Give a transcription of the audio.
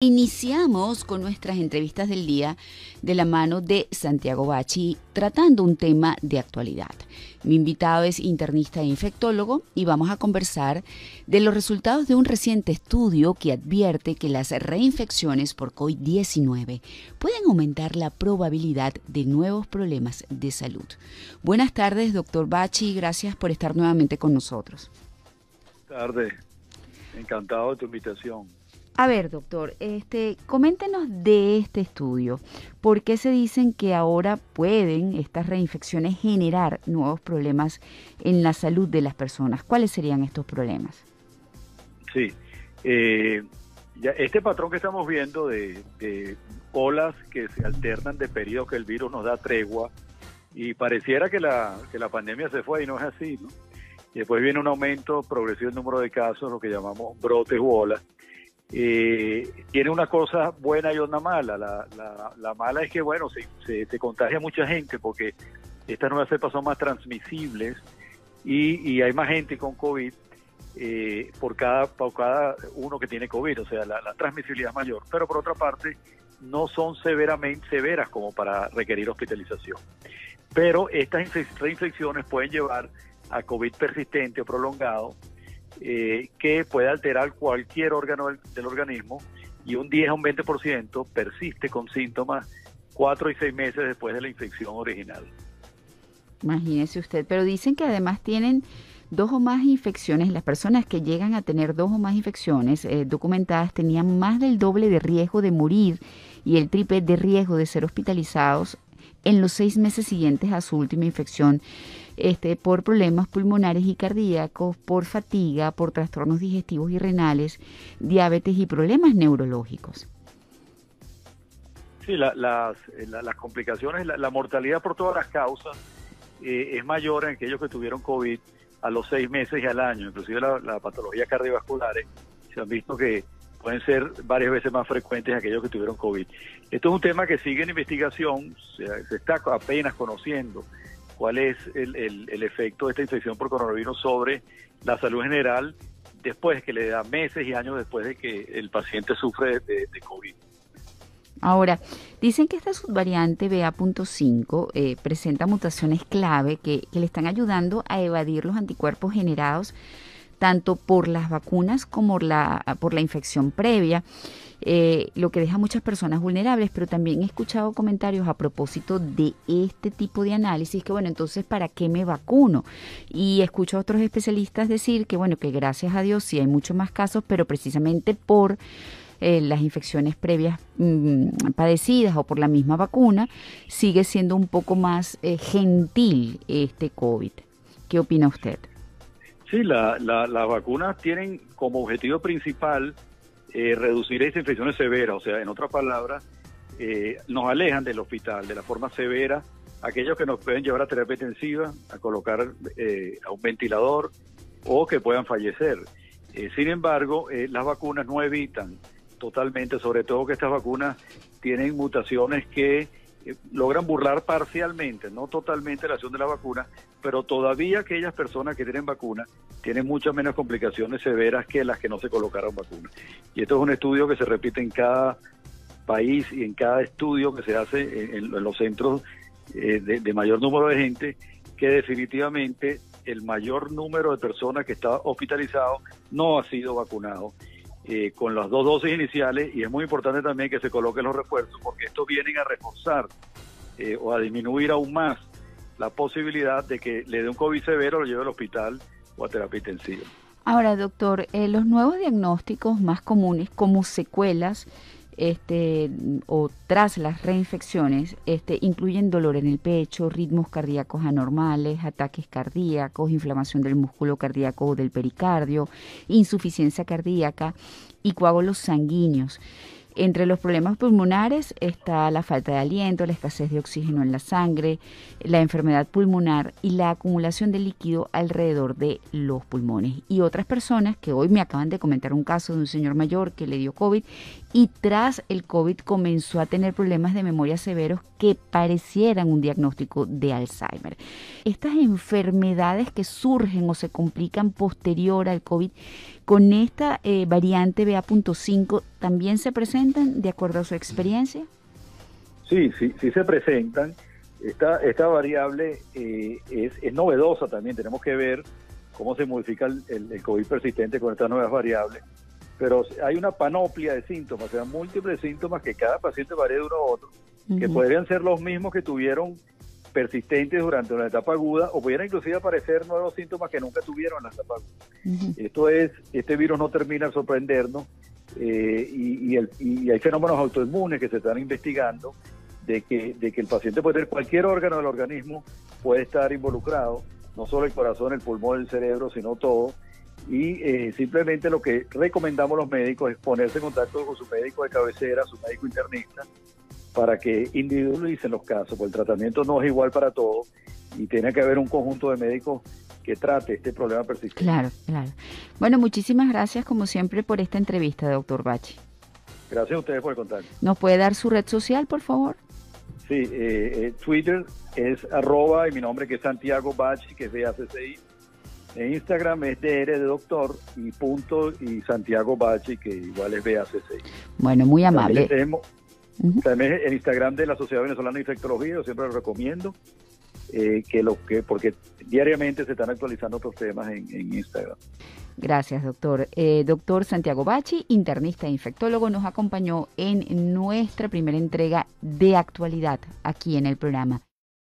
Iniciamos con nuestras entrevistas del día de la mano de Santiago Bachi, tratando un tema de actualidad. Mi invitado es internista e infectólogo y vamos a conversar de los resultados de un reciente estudio que advierte que las reinfecciones por COVID-19 pueden aumentar la probabilidad de nuevos problemas de salud. Buenas tardes, doctor Bachi, gracias por estar nuevamente con nosotros. Tardes, encantado de tu invitación. A ver, doctor, este, coméntenos de este estudio. ¿Por qué se dicen que ahora pueden estas reinfecciones generar nuevos problemas en la salud de las personas? ¿Cuáles serían estos problemas? Sí, eh, este patrón que estamos viendo de, olas que se alternan de periodos que el virus nos da tregua y pareciera que la, que la pandemia se fue y no es así, ¿no? Y después viene un aumento progresivo del número de casos, lo que llamamos brotes u olas eh, tiene una cosa buena y una mala. La, la, mala es que, bueno, se, se, contagia mucha gente porque estas nuevas cepas son más transmisibles y, hay más gente con COVID eh, por, cada, por cada uno que tiene COVID, o sea, la, transmisibilidad es mayor. Pero por otra parte, no son severamente severas como para requerir hospitalización. Pero estas reinfecciones pueden llevar a COVID persistente o prolongado eh, que puede alterar cualquier órgano del, organismo y un 10 a un 20% persiste con síntomas cuatro y seis meses después de la infección original. Imagínese usted, pero dicen que además tienen dos o más infecciones, las personas que llegan a tener dos o más infecciones eh, documentadas tenían más del doble de riesgo de morir y el triple de riesgo de ser hospitalizados en los seis meses siguientes a su última infección este, por problemas pulmonares y cardíacos, por fatiga, por trastornos digestivos y renales, diabetes y problemas neurológicos. Sí, las, las, complicaciones, la, mortalidad por todas las causas eh, es mayor en aquellos que tuvieron COVID a los seis meses y al año, inclusive las patologías cardiovasculares se han visto que pueden ser varias veces más frecuentes en aquellos que tuvieron COVID. Esto es un tema que sigue en investigación, se está apenas conociendo cuál es el, el, efecto de esta infección por coronavirus sobre la salud general después que le da meses y años después de que el paciente sufre de, COVID. Ahora, dicen que esta subvariante BA.5 eh, presenta mutaciones clave que le están ayudando a evadir los anticuerpos generados tanto por las vacunas como por la infección previa. Eh, lo que deja a muchas personas vulnerables, pero también he escuchado comentarios a propósito de este tipo de análisis, que bueno, entonces, ¿para qué me vacuno? Y escucho a otros especialistas decir que bueno, que gracias a Dios sí hay muchos más casos, pero precisamente por eh, las infecciones previas mm, padecidas o por la misma vacuna, sigue siendo un poco más eh, gentil este COVID. ¿Qué opina usted? Sí, las vacunas tienen como objetivo principal eh, reducir esas infecciones severas, o sea, en otras palabras, eh, nos alejan del hospital de la forma severa, aquellos que nos pueden llevar a terapia intensiva, a colocar eh, a un ventilador o que puedan fallecer. sin embargo, las vacunas no evitan totalmente, sobre todo que estas vacunas tienen mutaciones que logran burlar parcialmente, no totalmente la acción de la vacuna, pero todavía aquellas personas que tienen vacuna tienen muchas menos complicaciones severas que las que no se colocaron vacuna. Y esto es un estudio que se repite en cada país y en cada estudio que se hace en, los centros eh, de, mayor número de gente, que definitivamente el mayor número de personas que está hospitalizado no ha sido vacunado. Eh, con las dos dosis iniciales y es muy importante también que se coloquen los refuerzos porque estos vienen a reforzar eh, o a disminuir aún más la posibilidad de que le dé un COVID severo, lo lleve al hospital o a terapia intensiva. Ahora, doctor, eh, los nuevos diagnósticos más comunes como secuelas este, o tras las reinfecciones este, incluyen dolor en el pecho, ritmos cardíacos anormales, ataques cardíacos, inflamación del músculo cardíaco o del pericardio, insuficiencia cardíaca y coágulos sanguíneos. Entre los problemas pulmonares está la falta de aliento, la escasez de oxígeno en la sangre, la enfermedad pulmonar y la acumulación de líquido alrededor de los pulmones. Y otras personas que hoy me acaban de comentar un caso de un señor mayor que le dio COVID y tras el COVID comenzó a tener problemas de memoria severos que parecieran un diagnóstico de Alzheimer. Estas enfermedades que surgen o se complican posterior al COVID con esta eh, variante BA.5 también se presentan de acuerdo a su experiencia. Sí, sí, sí se presentan. Esta, esta variable eh, es, es, novedosa también. Tenemos que ver cómo se modifica el, el, COVID persistente con estas nuevas variables. Pero hay una panoplia de síntomas, o sea, múltiples síntomas que cada paciente varía de uno a otro, que podrían ser los mismos que tuvieron persistentes durante una etapa aguda o pudieran inclusive aparecer nuevos síntomas que nunca tuvieron en la etapa aguda. Esto es, este virus no termina de sorprendernos eh, y, y, el, y hay fenómenos autoinmunes que se están investigando de que, de que el paciente puede tener cualquier órgano del organismo, puede estar involucrado, no solo el corazón, el pulmón, el cerebro, sino todo. Y eh, simplemente lo que recomendamos los médicos es ponerse en contacto con su médico de cabecera, su médico internista, para que individualicen los casos, porque el tratamiento no es igual para todos y tiene que haber un conjunto de médicos que trate este problema persistente. Claro, claro. Bueno, muchísimas gracias como siempre por esta entrevista, doctor Bachi. Gracias a ustedes por el contacto. ¿Nos puede dar su red social, por favor? Sí, eh, eh, Twitter es arroba y mi nombre que es Santiago Bachi, que es de ACCI. En Instagram es DR de doctor y punto y Santiago Bachi, que igual es BACCI. Bueno, muy amable. Tenemos, uh -huh. también el Instagram de la Sociedad Venezolana de Infectología, yo siempre lo recomiendo, eh, que lo que porque diariamente se están actualizando otros temas en, en Instagram. Gracias, doctor. Eh, doctor Santiago Bachi, internista e infectólogo, nos acompañó en nuestra primera entrega de actualidad aquí en el programa.